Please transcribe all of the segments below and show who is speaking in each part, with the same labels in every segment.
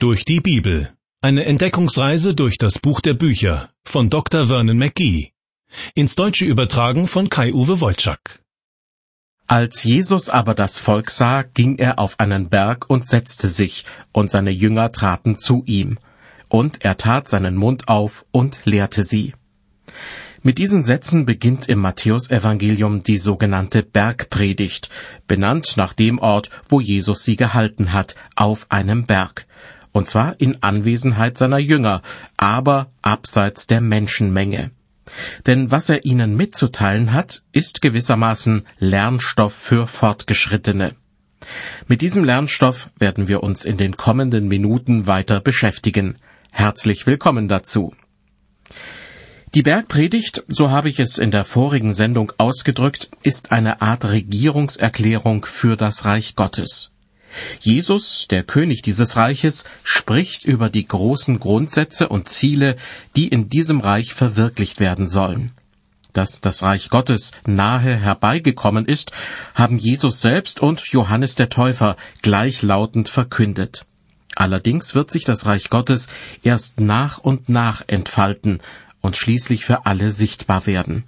Speaker 1: Durch die Bibel. Eine Entdeckungsreise durch das Buch der Bücher von Dr. Vernon McGee. Ins Deutsche übertragen von Kai-Uwe Wolczak.
Speaker 2: Als Jesus aber das Volk sah, ging er auf einen Berg und setzte sich, und seine Jünger traten zu ihm. Und er tat seinen Mund auf und lehrte sie. Mit diesen Sätzen beginnt im Matthäusevangelium die sogenannte Bergpredigt, benannt nach dem Ort, wo Jesus sie gehalten hat, auf einem Berg und zwar in Anwesenheit seiner Jünger, aber abseits der Menschenmenge. Denn was er ihnen mitzuteilen hat, ist gewissermaßen Lernstoff für Fortgeschrittene. Mit diesem Lernstoff werden wir uns in den kommenden Minuten weiter beschäftigen. Herzlich willkommen dazu. Die Bergpredigt, so habe ich es in der vorigen Sendung ausgedrückt, ist eine Art Regierungserklärung für das Reich Gottes. Jesus, der König dieses Reiches, spricht über die großen Grundsätze und Ziele, die in diesem Reich verwirklicht werden sollen. Dass das Reich Gottes nahe herbeigekommen ist, haben Jesus selbst und Johannes der Täufer gleichlautend verkündet. Allerdings wird sich das Reich Gottes erst nach und nach entfalten und schließlich für alle sichtbar werden.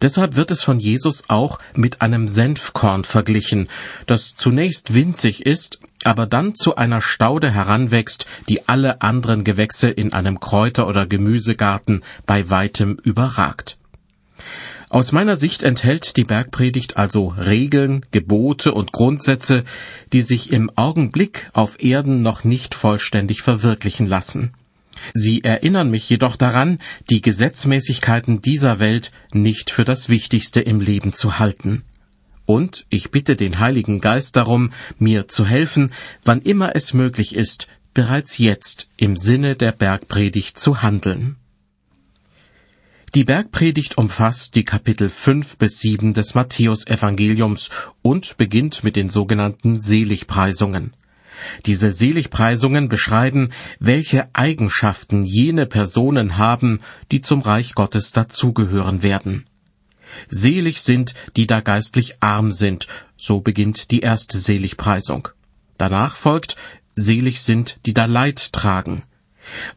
Speaker 2: Deshalb wird es von Jesus auch mit einem Senfkorn verglichen, das zunächst winzig ist, aber dann zu einer Staude heranwächst, die alle anderen Gewächse in einem Kräuter- oder Gemüsegarten bei weitem überragt. Aus meiner Sicht enthält die Bergpredigt also Regeln, Gebote und Grundsätze, die sich im Augenblick auf Erden noch nicht vollständig verwirklichen lassen. Sie erinnern mich jedoch daran, die Gesetzmäßigkeiten dieser Welt nicht für das Wichtigste im Leben zu halten. Und ich bitte den Heiligen Geist darum, mir zu helfen, wann immer es möglich ist, bereits jetzt im Sinne der Bergpredigt zu handeln. Die Bergpredigt umfasst die Kapitel fünf bis sieben des Matthäusevangeliums und beginnt mit den sogenannten Seligpreisungen. Diese Seligpreisungen beschreiben, welche Eigenschaften jene Personen haben, die zum Reich Gottes dazugehören werden. Selig sind, die da geistlich arm sind, so beginnt die erste Seligpreisung. Danach folgt, selig sind, die da Leid tragen.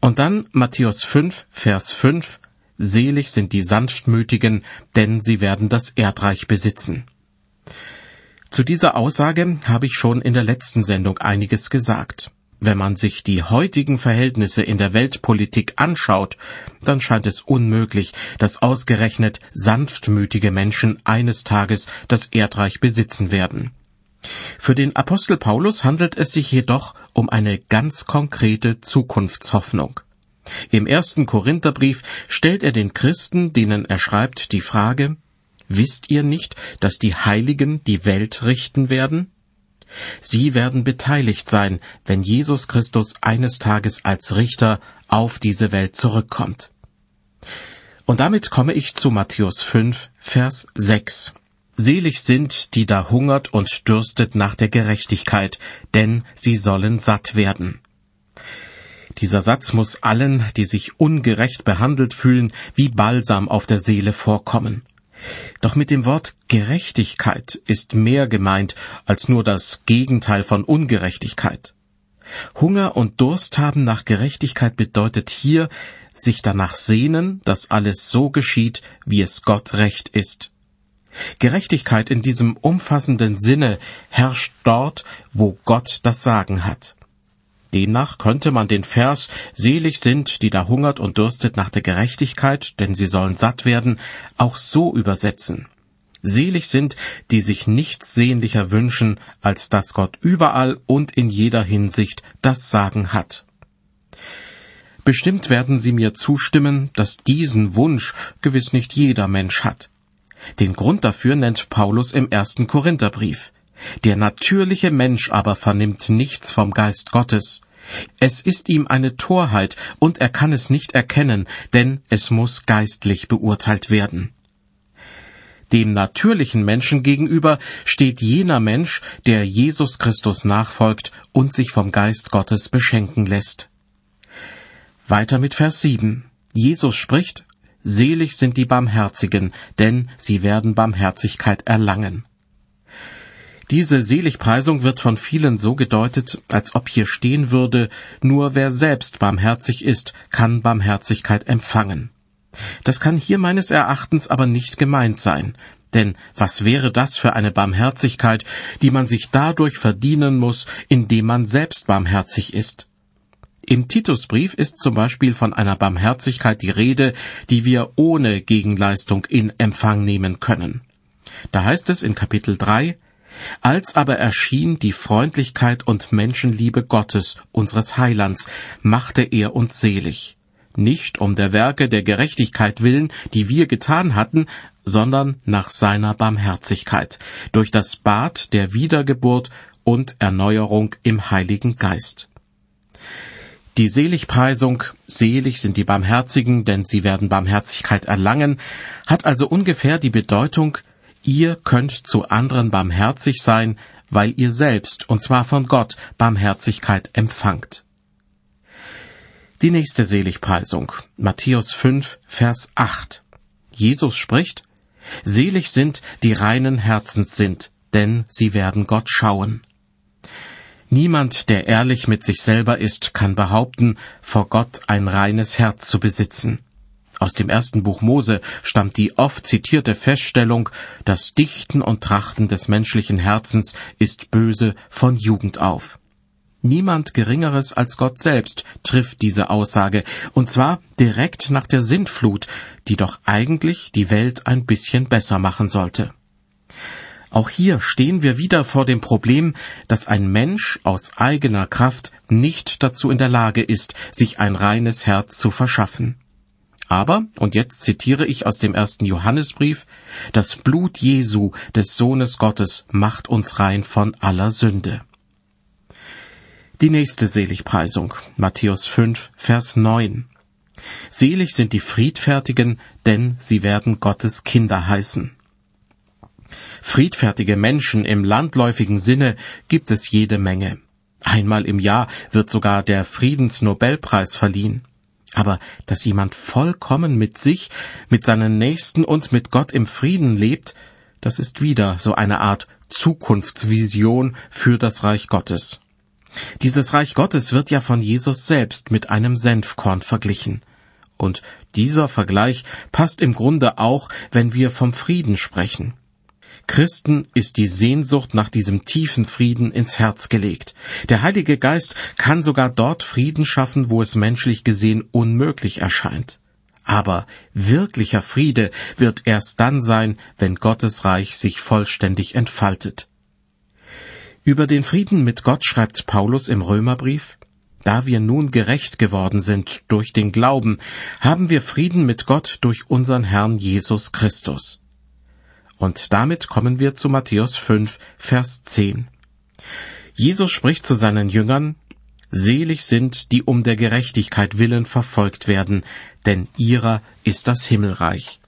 Speaker 2: Und dann Matthäus 5, Vers 5, selig sind die Sanftmütigen, denn sie werden das Erdreich besitzen. Zu dieser Aussage habe ich schon in der letzten Sendung einiges gesagt. Wenn man sich die heutigen Verhältnisse in der Weltpolitik anschaut, dann scheint es unmöglich, dass ausgerechnet sanftmütige Menschen eines Tages das Erdreich besitzen werden. Für den Apostel Paulus handelt es sich jedoch um eine ganz konkrete Zukunftshoffnung. Im ersten Korintherbrief stellt er den Christen, denen er schreibt, die Frage, Wisst ihr nicht, dass die Heiligen die Welt richten werden? Sie werden beteiligt sein, wenn Jesus Christus eines Tages als Richter auf diese Welt zurückkommt. Und damit komme ich zu Matthäus 5, Vers 6. Selig sind, die da hungert und dürstet nach der Gerechtigkeit, denn sie sollen satt werden. Dieser Satz muss allen, die sich ungerecht behandelt fühlen, wie Balsam auf der Seele vorkommen. Doch mit dem Wort Gerechtigkeit ist mehr gemeint als nur das Gegenteil von Ungerechtigkeit. Hunger und Durst haben nach Gerechtigkeit bedeutet hier, sich danach sehnen, dass alles so geschieht, wie es Gott recht ist. Gerechtigkeit in diesem umfassenden Sinne herrscht dort, wo Gott das Sagen hat. Demnach könnte man den Vers Selig sind, die da hungert und dürstet nach der Gerechtigkeit, denn sie sollen satt werden, auch so übersetzen. Selig sind, die sich nichts sehnlicher wünschen, als dass Gott überall und in jeder Hinsicht das Sagen hat. Bestimmt werden Sie mir zustimmen, dass diesen Wunsch gewiss nicht jeder Mensch hat. Den Grund dafür nennt Paulus im ersten Korintherbrief. Der natürliche Mensch aber vernimmt nichts vom Geist Gottes. Es ist ihm eine Torheit, und er kann es nicht erkennen, denn es muss geistlich beurteilt werden. Dem natürlichen Menschen gegenüber steht jener Mensch, der Jesus Christus nachfolgt und sich vom Geist Gottes beschenken lässt. Weiter mit Vers 7. Jesus spricht, Selig sind die Barmherzigen, denn sie werden Barmherzigkeit erlangen. Diese Seligpreisung wird von vielen so gedeutet, als ob hier stehen würde, nur wer selbst barmherzig ist, kann Barmherzigkeit empfangen. Das kann hier meines Erachtens aber nicht gemeint sein, denn was wäre das für eine Barmherzigkeit, die man sich dadurch verdienen muss, indem man selbst barmherzig ist? Im Titusbrief ist zum Beispiel von einer Barmherzigkeit die Rede, die wir ohne Gegenleistung in Empfang nehmen können. Da heißt es in Kapitel 3, als aber erschien die Freundlichkeit und Menschenliebe Gottes, unseres Heilands, machte er uns selig. Nicht um der Werke der Gerechtigkeit willen, die wir getan hatten, sondern nach seiner Barmherzigkeit, durch das Bad der Wiedergeburt und Erneuerung im Heiligen Geist. Die Seligpreisung, selig sind die Barmherzigen, denn sie werden Barmherzigkeit erlangen, hat also ungefähr die Bedeutung, ihr könnt zu anderen barmherzig sein, weil ihr selbst, und zwar von Gott, Barmherzigkeit empfangt. Die nächste Seligpreisung, Matthäus 5, Vers 8. Jesus spricht, Selig sind, die reinen Herzens sind, denn sie werden Gott schauen. Niemand, der ehrlich mit sich selber ist, kann behaupten, vor Gott ein reines Herz zu besitzen. Aus dem ersten Buch Mose stammt die oft zitierte Feststellung, das Dichten und Trachten des menschlichen Herzens ist böse von Jugend auf. Niemand Geringeres als Gott selbst trifft diese Aussage, und zwar direkt nach der Sintflut, die doch eigentlich die Welt ein bisschen besser machen sollte. Auch hier stehen wir wieder vor dem Problem, dass ein Mensch aus eigener Kraft nicht dazu in der Lage ist, sich ein reines Herz zu verschaffen. Aber, und jetzt zitiere ich aus dem ersten Johannesbrief, das Blut Jesu, des Sohnes Gottes, macht uns rein von aller Sünde. Die nächste Seligpreisung, Matthäus 5, Vers 9. Selig sind die Friedfertigen, denn sie werden Gottes Kinder heißen. Friedfertige Menschen im landläufigen Sinne gibt es jede Menge. Einmal im Jahr wird sogar der Friedensnobelpreis verliehen. Aber dass jemand vollkommen mit sich, mit seinen Nächsten und mit Gott im Frieden lebt, das ist wieder so eine Art Zukunftsvision für das Reich Gottes. Dieses Reich Gottes wird ja von Jesus selbst mit einem Senfkorn verglichen. Und dieser Vergleich passt im Grunde auch, wenn wir vom Frieden sprechen. Christen ist die Sehnsucht nach diesem tiefen Frieden ins Herz gelegt. Der Heilige Geist kann sogar dort Frieden schaffen, wo es menschlich gesehen unmöglich erscheint. Aber wirklicher Friede wird erst dann sein, wenn Gottes Reich sich vollständig entfaltet. Über den Frieden mit Gott schreibt Paulus im Römerbrief, da wir nun gerecht geworden sind durch den Glauben, haben wir Frieden mit Gott durch unseren Herrn Jesus Christus. Und damit kommen wir zu Matthäus 5, Vers 10. Jesus spricht zu seinen Jüngern, Selig sind, die um der Gerechtigkeit willen verfolgt werden, denn ihrer ist das Himmelreich.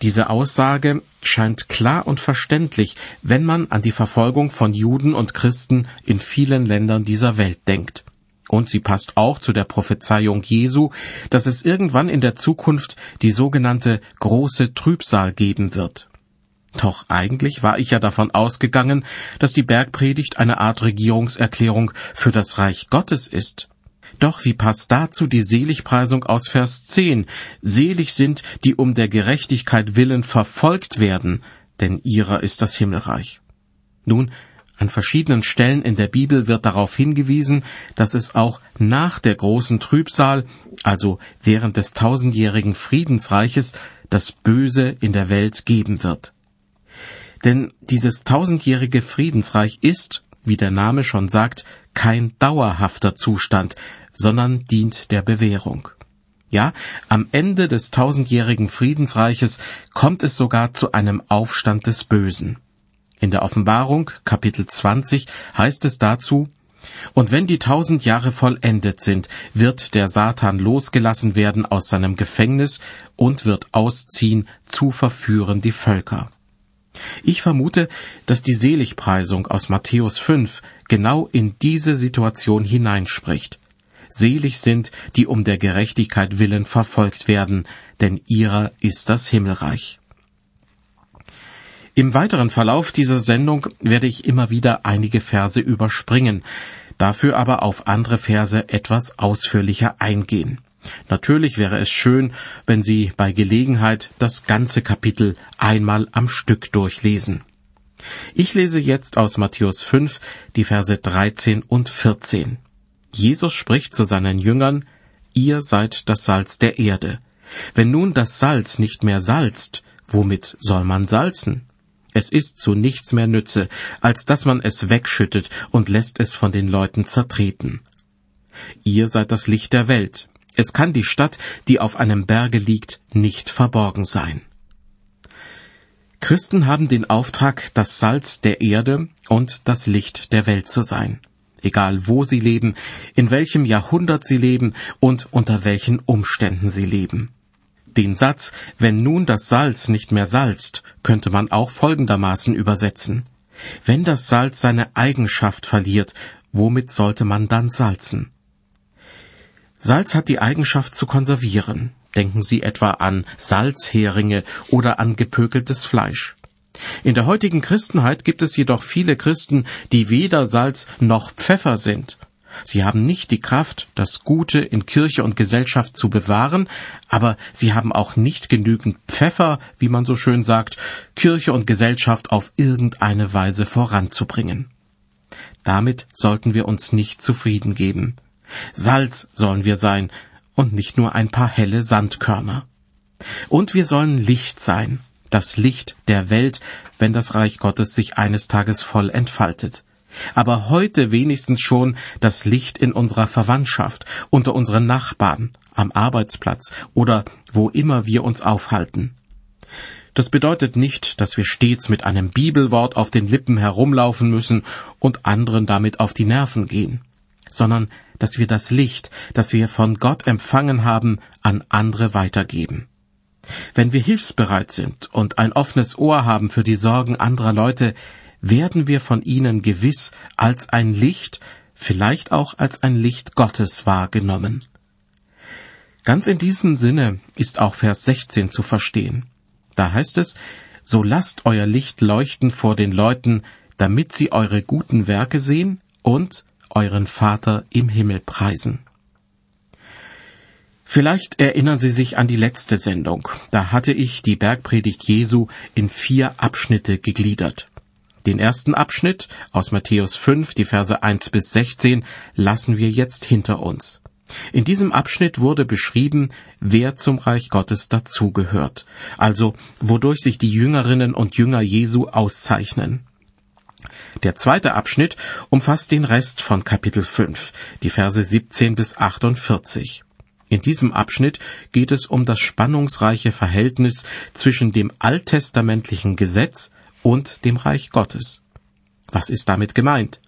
Speaker 2: Diese Aussage scheint klar und verständlich, wenn man an die Verfolgung von Juden und Christen in vielen Ländern dieser Welt denkt. Und sie passt auch zu der Prophezeiung Jesu, dass es irgendwann in der Zukunft die sogenannte große Trübsal geben wird. Doch eigentlich war ich ja davon ausgegangen, dass die Bergpredigt eine Art Regierungserklärung für das Reich Gottes ist. Doch wie passt dazu die Seligpreisung aus Vers 10? Selig sind, die um der Gerechtigkeit willen verfolgt werden, denn ihrer ist das Himmelreich. Nun, an verschiedenen Stellen in der Bibel wird darauf hingewiesen, dass es auch nach der großen Trübsal, also während des tausendjährigen Friedensreiches, das Böse in der Welt geben wird. Denn dieses tausendjährige Friedensreich ist, wie der Name schon sagt, kein dauerhafter Zustand, sondern dient der Bewährung. Ja, am Ende des tausendjährigen Friedensreiches kommt es sogar zu einem Aufstand des Bösen. In der Offenbarung, Kapitel 20, heißt es dazu, und wenn die tausend Jahre vollendet sind, wird der Satan losgelassen werden aus seinem Gefängnis und wird ausziehen zu verführen die Völker. Ich vermute, dass die Seligpreisung aus Matthäus 5 genau in diese Situation hineinspricht. Selig sind, die um der Gerechtigkeit willen verfolgt werden, denn ihrer ist das Himmelreich. Im weiteren Verlauf dieser Sendung werde ich immer wieder einige Verse überspringen, dafür aber auf andere Verse etwas ausführlicher eingehen. Natürlich wäre es schön, wenn Sie bei Gelegenheit das ganze Kapitel einmal am Stück durchlesen. Ich lese jetzt aus Matthäus 5 die Verse 13 und 14. Jesus spricht zu seinen Jüngern, Ihr seid das Salz der Erde. Wenn nun das Salz nicht mehr salzt, womit soll man salzen? Es ist zu nichts mehr Nütze, als dass man es wegschüttet und lässt es von den Leuten zertreten. Ihr seid das Licht der Welt. Es kann die Stadt, die auf einem Berge liegt, nicht verborgen sein. Christen haben den Auftrag, das Salz der Erde und das Licht der Welt zu sein. Egal wo sie leben, in welchem Jahrhundert sie leben und unter welchen Umständen sie leben. Den Satz, wenn nun das Salz nicht mehr salzt, könnte man auch folgendermaßen übersetzen. Wenn das Salz seine Eigenschaft verliert, womit sollte man dann salzen? Salz hat die Eigenschaft zu konservieren. Denken Sie etwa an Salzheringe oder an gepökeltes Fleisch. In der heutigen Christenheit gibt es jedoch viele Christen, die weder Salz noch Pfeffer sind. Sie haben nicht die Kraft, das Gute in Kirche und Gesellschaft zu bewahren, aber sie haben auch nicht genügend Pfeffer, wie man so schön sagt, Kirche und Gesellschaft auf irgendeine Weise voranzubringen. Damit sollten wir uns nicht zufrieden geben. Salz sollen wir sein und nicht nur ein paar helle Sandkörner. Und wir sollen Licht sein, das Licht der Welt, wenn das Reich Gottes sich eines Tages voll entfaltet aber heute wenigstens schon das Licht in unserer Verwandtschaft, unter unseren Nachbarn, am Arbeitsplatz oder wo immer wir uns aufhalten. Das bedeutet nicht, dass wir stets mit einem Bibelwort auf den Lippen herumlaufen müssen und anderen damit auf die Nerven gehen, sondern dass wir das Licht, das wir von Gott empfangen haben, an andere weitergeben. Wenn wir hilfsbereit sind und ein offenes Ohr haben für die Sorgen anderer Leute, werden wir von ihnen gewiss als ein Licht, vielleicht auch als ein Licht Gottes wahrgenommen. Ganz in diesem Sinne ist auch Vers 16 zu verstehen. Da heißt es, so lasst euer Licht leuchten vor den Leuten, damit sie eure guten Werke sehen und euren Vater im Himmel preisen. Vielleicht erinnern Sie sich an die letzte Sendung. Da hatte ich die Bergpredigt Jesu in vier Abschnitte gegliedert. Den ersten Abschnitt aus Matthäus 5, die Verse 1 bis 16, lassen wir jetzt hinter uns. In diesem Abschnitt wurde beschrieben, wer zum Reich Gottes dazugehört, also wodurch sich die Jüngerinnen und Jünger Jesu auszeichnen. Der zweite Abschnitt umfasst den Rest von Kapitel 5, die Verse 17 bis 48. In diesem Abschnitt geht es um das spannungsreiche Verhältnis zwischen dem alttestamentlichen Gesetz und dem Reich Gottes. Was ist damit gemeint?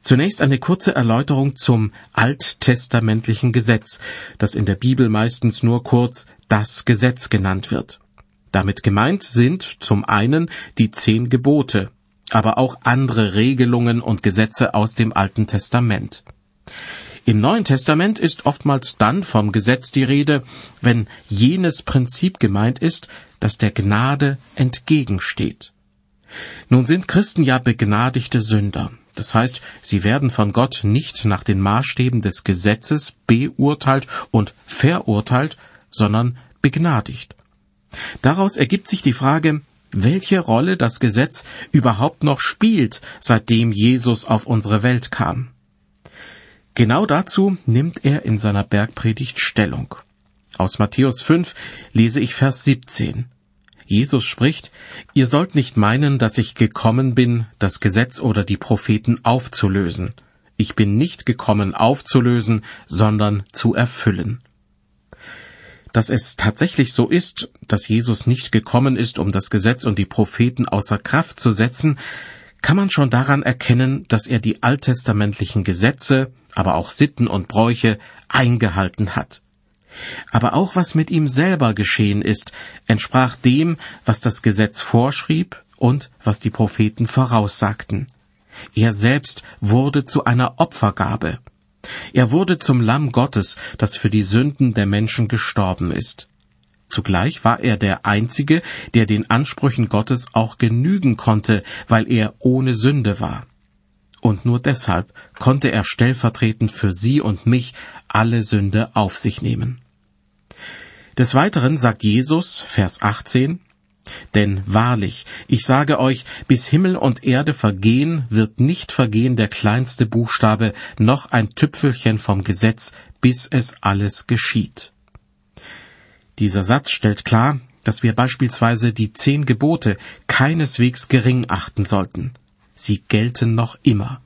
Speaker 2: Zunächst eine kurze Erläuterung zum alttestamentlichen Gesetz, das in der Bibel meistens nur kurz das Gesetz genannt wird. Damit gemeint sind zum einen die zehn Gebote, aber auch andere Regelungen und Gesetze aus dem Alten Testament. Im Neuen Testament ist oftmals dann vom Gesetz die Rede, wenn jenes Prinzip gemeint ist, das der Gnade entgegensteht. Nun sind Christen ja begnadigte Sünder. Das heißt, sie werden von Gott nicht nach den Maßstäben des Gesetzes beurteilt und verurteilt, sondern begnadigt. Daraus ergibt sich die Frage, welche Rolle das Gesetz überhaupt noch spielt, seitdem Jesus auf unsere Welt kam. Genau dazu nimmt er in seiner Bergpredigt Stellung. Aus Matthäus 5 lese ich Vers 17. Jesus spricht, ihr sollt nicht meinen, dass ich gekommen bin, das Gesetz oder die Propheten aufzulösen. Ich bin nicht gekommen aufzulösen, sondern zu erfüllen. Dass es tatsächlich so ist, dass Jesus nicht gekommen ist, um das Gesetz und die Propheten außer Kraft zu setzen, kann man schon daran erkennen, dass er die alttestamentlichen Gesetze, aber auch Sitten und Bräuche eingehalten hat. Aber auch was mit ihm selber geschehen ist, entsprach dem, was das Gesetz vorschrieb und was die Propheten voraussagten. Er selbst wurde zu einer Opfergabe. Er wurde zum Lamm Gottes, das für die Sünden der Menschen gestorben ist. Zugleich war er der Einzige, der den Ansprüchen Gottes auch genügen konnte, weil er ohne Sünde war. Und nur deshalb konnte er stellvertretend für Sie und mich alle Sünde auf sich nehmen. Des Weiteren sagt Jesus, Vers 18, denn wahrlich, ich sage euch, bis Himmel und Erde vergehen, wird nicht vergehen der kleinste Buchstabe, noch ein Tüpfelchen vom Gesetz, bis es alles geschieht. Dieser Satz stellt klar, dass wir beispielsweise die zehn Gebote keineswegs gering achten sollten. Sie gelten noch immer.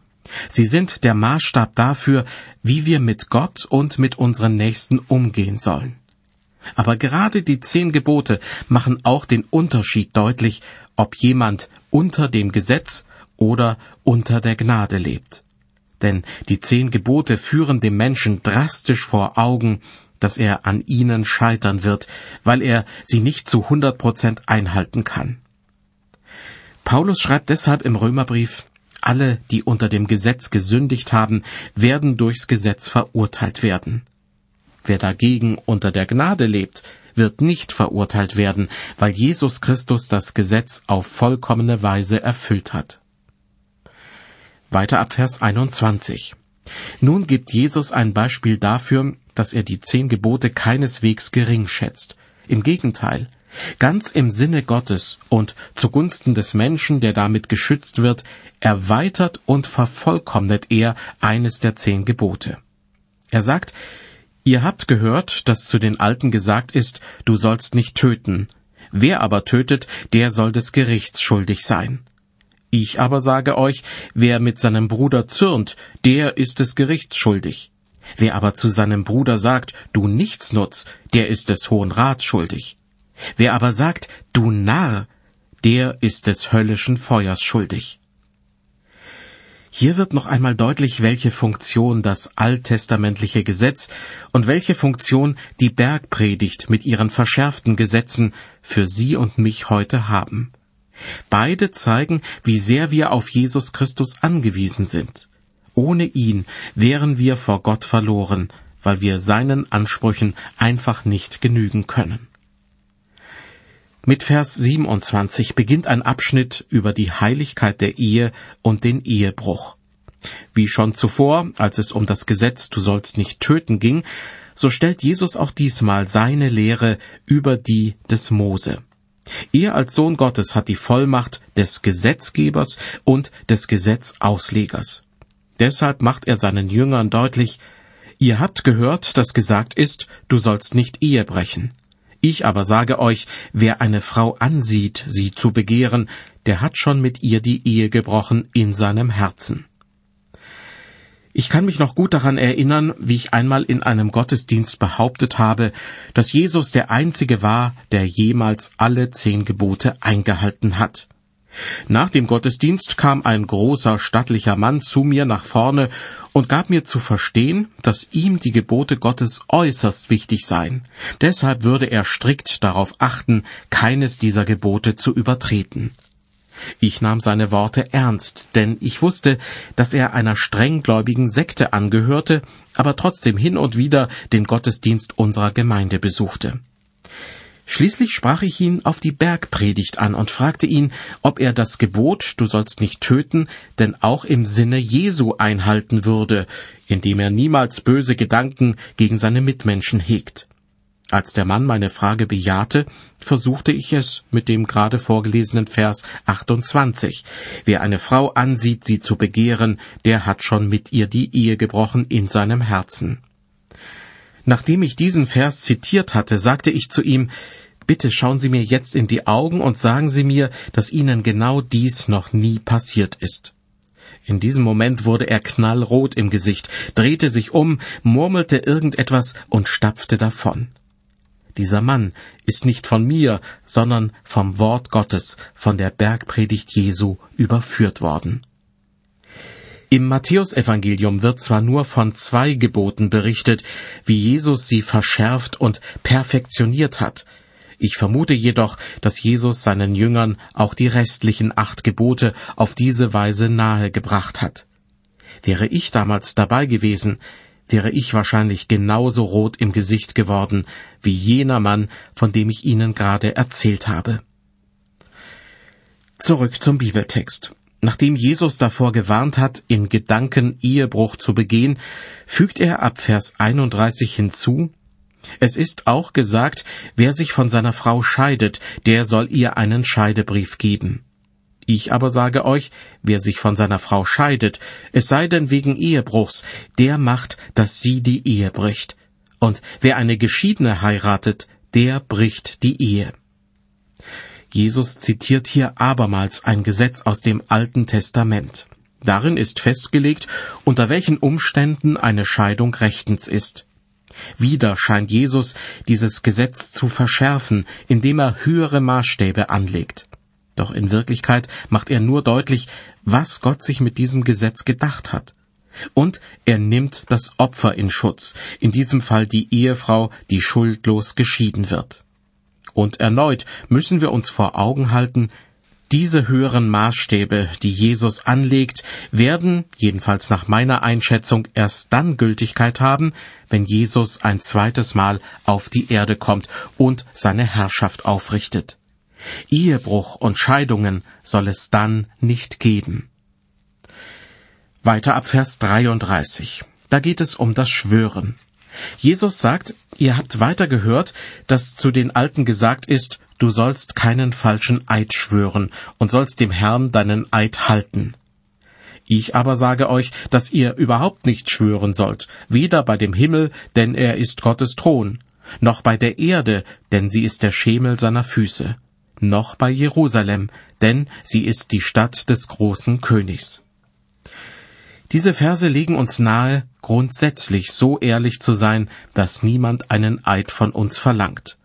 Speaker 2: Sie sind der Maßstab dafür, wie wir mit Gott und mit unseren Nächsten umgehen sollen. Aber gerade die zehn Gebote machen auch den Unterschied deutlich, ob jemand unter dem Gesetz oder unter der Gnade lebt. Denn die zehn Gebote führen dem Menschen drastisch vor Augen, dass er an ihnen scheitern wird, weil er sie nicht zu 100 Prozent einhalten kann. Paulus schreibt deshalb im Römerbrief, alle, die unter dem Gesetz gesündigt haben, werden durchs Gesetz verurteilt werden. Wer dagegen unter der Gnade lebt, wird nicht verurteilt werden, weil Jesus Christus das Gesetz auf vollkommene Weise erfüllt hat. Weiter ab Vers 21. Nun gibt Jesus ein Beispiel dafür, dass er die zehn Gebote keineswegs gering schätzt. Im Gegenteil, ganz im Sinne Gottes und zugunsten des Menschen, der damit geschützt wird, erweitert und vervollkommnet er eines der zehn Gebote. Er sagt, Ihr habt gehört, dass zu den Alten gesagt ist, du sollst nicht töten. Wer aber tötet, der soll des Gerichts schuldig sein. Ich aber sage euch, wer mit seinem Bruder zürnt, der ist des Gerichts schuldig. Wer aber zu seinem Bruder sagt, du Nichtsnutz, der ist des Hohen Rats schuldig. Wer aber sagt, du Narr, der ist des höllischen Feuers schuldig. Hier wird noch einmal deutlich, welche Funktion das alttestamentliche Gesetz und welche Funktion die Bergpredigt mit ihren verschärften Gesetzen für Sie und mich heute haben. Beide zeigen, wie sehr wir auf Jesus Christus angewiesen sind. Ohne ihn wären wir vor Gott verloren, weil wir seinen Ansprüchen einfach nicht genügen können. Mit Vers 27 beginnt ein Abschnitt über die Heiligkeit der Ehe und den Ehebruch. Wie schon zuvor, als es um das Gesetz Du sollst nicht töten ging, so stellt Jesus auch diesmal seine Lehre über die des Mose. Er als Sohn Gottes hat die Vollmacht des Gesetzgebers und des Gesetzauslegers. Deshalb macht er seinen Jüngern deutlich, Ihr habt gehört, dass gesagt ist, du sollst nicht Ehe brechen. Ich aber sage euch, wer eine Frau ansieht, sie zu begehren, der hat schon mit ihr die Ehe gebrochen in seinem Herzen. Ich kann mich noch gut daran erinnern, wie ich einmal in einem Gottesdienst behauptet habe, dass Jesus der Einzige war, der jemals alle zehn Gebote eingehalten hat. Nach dem Gottesdienst kam ein großer, stattlicher Mann zu mir nach vorne und gab mir zu verstehen, dass ihm die Gebote Gottes äußerst wichtig seien. Deshalb würde er strikt darauf achten, keines dieser Gebote zu übertreten. Ich nahm seine Worte ernst, denn ich wusste, dass er einer strenggläubigen Sekte angehörte, aber trotzdem hin und wieder den Gottesdienst unserer Gemeinde besuchte. Schließlich sprach ich ihn auf die Bergpredigt an und fragte ihn, ob er das Gebot, du sollst nicht töten, denn auch im Sinne Jesu einhalten würde, indem er niemals böse Gedanken gegen seine Mitmenschen hegt. Als der Mann meine Frage bejahte, versuchte ich es mit dem gerade vorgelesenen Vers 28. Wer eine Frau ansieht, sie zu begehren, der hat schon mit ihr die Ehe gebrochen in seinem Herzen. Nachdem ich diesen Vers zitiert hatte, sagte ich zu ihm, Bitte schauen Sie mir jetzt in die Augen und sagen Sie mir, dass Ihnen genau dies noch nie passiert ist. In diesem Moment wurde er knallrot im Gesicht, drehte sich um, murmelte irgendetwas und stapfte davon. Dieser Mann ist nicht von mir, sondern vom Wort Gottes, von der Bergpredigt Jesu überführt worden. Im Matthäusevangelium wird zwar nur von zwei Geboten berichtet, wie Jesus sie verschärft und perfektioniert hat. Ich vermute jedoch, dass Jesus seinen Jüngern auch die restlichen acht Gebote auf diese Weise nahegebracht hat. Wäre ich damals dabei gewesen, wäre ich wahrscheinlich genauso rot im Gesicht geworden wie jener Mann, von dem ich Ihnen gerade erzählt habe. Zurück zum Bibeltext. Nachdem Jesus davor gewarnt hat, in Gedanken Ehebruch zu begehen, fügt er ab Vers 31 hinzu, es ist auch gesagt, wer sich von seiner Frau scheidet, der soll ihr einen Scheidebrief geben. Ich aber sage euch, wer sich von seiner Frau scheidet, es sei denn wegen Ehebruchs, der macht, dass sie die Ehe bricht. Und wer eine Geschiedene heiratet, der bricht die Ehe. Jesus zitiert hier abermals ein Gesetz aus dem Alten Testament. Darin ist festgelegt, unter welchen Umständen eine Scheidung rechtens ist. Wieder scheint Jesus dieses Gesetz zu verschärfen, indem er höhere Maßstäbe anlegt. Doch in Wirklichkeit macht er nur deutlich, was Gott sich mit diesem Gesetz gedacht hat. Und er nimmt das Opfer in Schutz, in diesem Fall die Ehefrau, die schuldlos geschieden wird. Und erneut müssen wir uns vor Augen halten, diese höheren Maßstäbe, die Jesus anlegt, werden, jedenfalls nach meiner Einschätzung, erst dann Gültigkeit haben, wenn Jesus ein zweites Mal auf die Erde kommt und seine Herrschaft aufrichtet. Ehebruch und Scheidungen soll es dann nicht geben. Weiter ab Vers 33. Da geht es um das Schwören. Jesus sagt, ihr habt weiter gehört, dass zu den Alten gesagt ist, du sollst keinen falschen Eid schwören und sollst dem Herrn deinen Eid halten. Ich aber sage euch, dass ihr überhaupt nicht schwören sollt, weder bei dem Himmel, denn er ist Gottes Thron, noch bei der Erde, denn sie ist der Schemel seiner Füße, noch bei Jerusalem, denn sie ist die Stadt des großen Königs. Diese Verse legen uns nahe, grundsätzlich so ehrlich zu sein, dass niemand einen Eid von uns verlangt.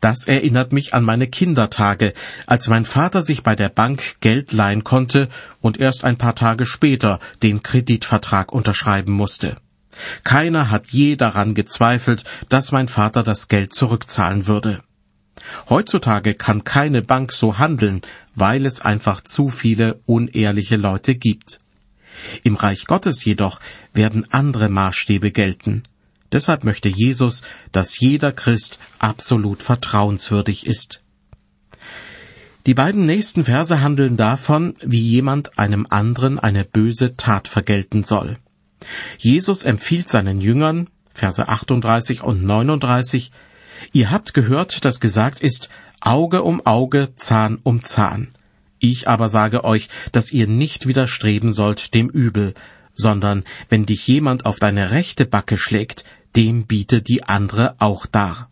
Speaker 2: Das erinnert mich an meine Kindertage, als mein Vater sich bei der Bank Geld leihen konnte und erst ein paar Tage später den Kreditvertrag unterschreiben musste. Keiner hat je daran gezweifelt, dass mein Vater das Geld zurückzahlen würde. Heutzutage kann keine Bank so handeln, weil es einfach zu viele unehrliche Leute gibt. Im Reich Gottes jedoch werden andere Maßstäbe gelten. Deshalb möchte Jesus, dass jeder Christ absolut vertrauenswürdig ist. Die beiden nächsten Verse handeln davon, wie jemand einem anderen eine böse Tat vergelten soll. Jesus empfiehlt seinen Jüngern, Verse 38 und 39, Ihr habt gehört, dass gesagt ist, Auge um Auge, Zahn um Zahn. Ich aber sage euch, dass ihr nicht widerstreben sollt dem Übel, sondern wenn dich jemand auf deine rechte Backe schlägt, dem biete die andere auch dar.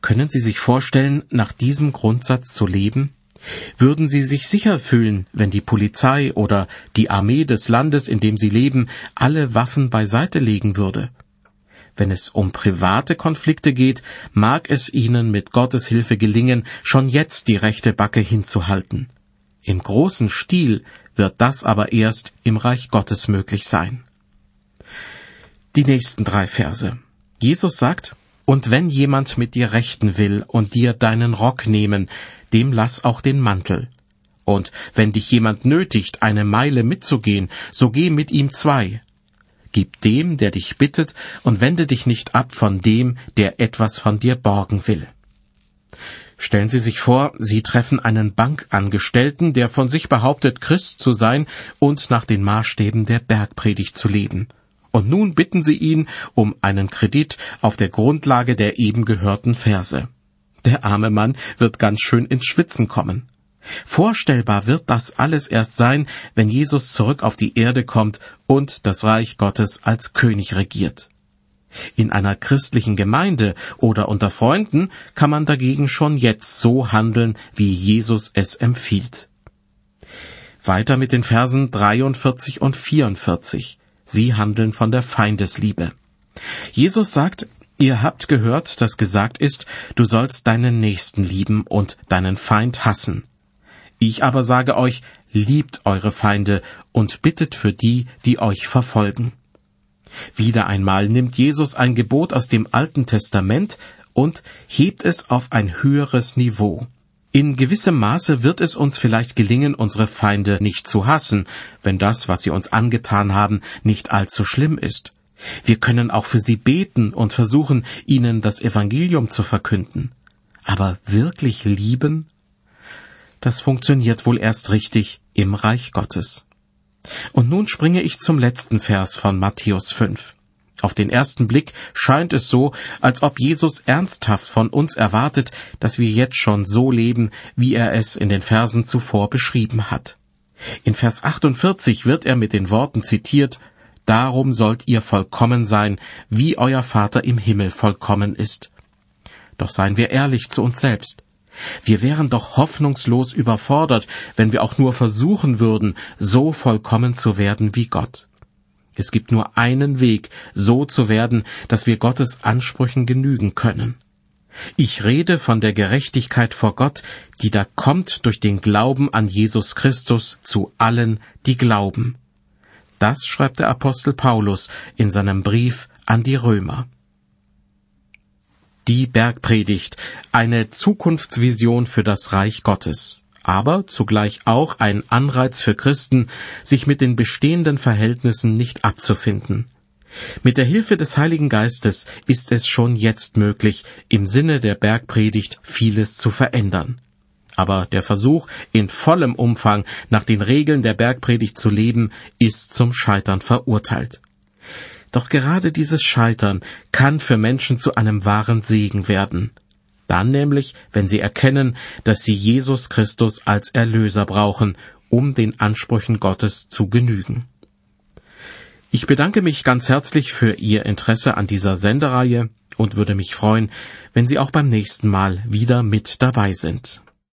Speaker 2: Können Sie sich vorstellen, nach diesem Grundsatz zu leben? Würden Sie sich sicher fühlen, wenn die Polizei oder die Armee des Landes, in dem Sie leben, alle Waffen beiseite legen würde? Wenn es um private Konflikte geht, mag es Ihnen mit Gottes Hilfe gelingen, schon jetzt die rechte Backe hinzuhalten. Im großen Stil wird das aber erst im Reich Gottes möglich sein. Die nächsten drei Verse. Jesus sagt, Und wenn jemand mit dir rechten will und dir deinen Rock nehmen, dem lass auch den Mantel. Und wenn dich jemand nötigt, eine Meile mitzugehen, so geh mit ihm zwei. Gib dem, der dich bittet, und wende dich nicht ab von dem, der etwas von dir borgen will. Stellen Sie sich vor, Sie treffen einen Bankangestellten, der von sich behauptet, Christ zu sein und nach den Maßstäben der Bergpredigt zu leben. Und nun bitten Sie ihn um einen Kredit auf der Grundlage der eben gehörten Verse. Der arme Mann wird ganz schön ins Schwitzen kommen. Vorstellbar wird das alles erst sein, wenn Jesus zurück auf die Erde kommt und das Reich Gottes als König regiert. In einer christlichen Gemeinde oder unter Freunden kann man dagegen schon jetzt so handeln, wie Jesus es empfiehlt. Weiter mit den Versen 43 und 44. Sie handeln von der Feindesliebe. Jesus sagt, Ihr habt gehört, dass gesagt ist, du sollst deinen Nächsten lieben und deinen Feind hassen. Ich aber sage euch, liebt eure Feinde und bittet für die, die euch verfolgen. Wieder einmal nimmt Jesus ein Gebot aus dem Alten Testament und hebt es auf ein höheres Niveau. In gewissem Maße wird es uns vielleicht gelingen, unsere Feinde nicht zu hassen, wenn das, was sie uns angetan haben, nicht allzu schlimm ist. Wir können auch für sie beten und versuchen, ihnen das Evangelium zu verkünden. Aber wirklich lieben? Das funktioniert wohl erst richtig im Reich Gottes. Und nun springe ich zum letzten Vers von Matthäus 5. Auf den ersten Blick scheint es so, als ob Jesus ernsthaft von uns erwartet, dass wir jetzt schon so leben, wie er es in den Versen zuvor beschrieben hat. In Vers 48 wird er mit den Worten zitiert, Darum sollt ihr vollkommen sein, wie euer Vater im Himmel vollkommen ist. Doch seien wir ehrlich zu uns selbst. Wir wären doch hoffnungslos überfordert, wenn wir auch nur versuchen würden, so vollkommen zu werden wie Gott. Es gibt nur einen Weg, so zu werden, dass wir Gottes Ansprüchen genügen können. Ich rede von der Gerechtigkeit vor Gott, die da kommt durch den Glauben an Jesus Christus zu allen, die glauben. Das schreibt der Apostel Paulus in seinem Brief an die Römer. Die Bergpredigt, eine Zukunftsvision für das Reich Gottes aber zugleich auch ein Anreiz für Christen, sich mit den bestehenden Verhältnissen nicht abzufinden. Mit der Hilfe des Heiligen Geistes ist es schon jetzt möglich, im Sinne der Bergpredigt vieles zu verändern. Aber der Versuch, in vollem Umfang nach den Regeln der Bergpredigt zu leben, ist zum Scheitern verurteilt. Doch gerade dieses Scheitern kann für Menschen zu einem wahren Segen werden. Dann nämlich, wenn sie erkennen, dass sie Jesus Christus als Erlöser brauchen, um den Ansprüchen Gottes zu genügen. Ich bedanke mich ganz herzlich für Ihr Interesse an dieser Sendereihe und würde mich freuen, wenn Sie auch beim nächsten Mal wieder mit dabei sind.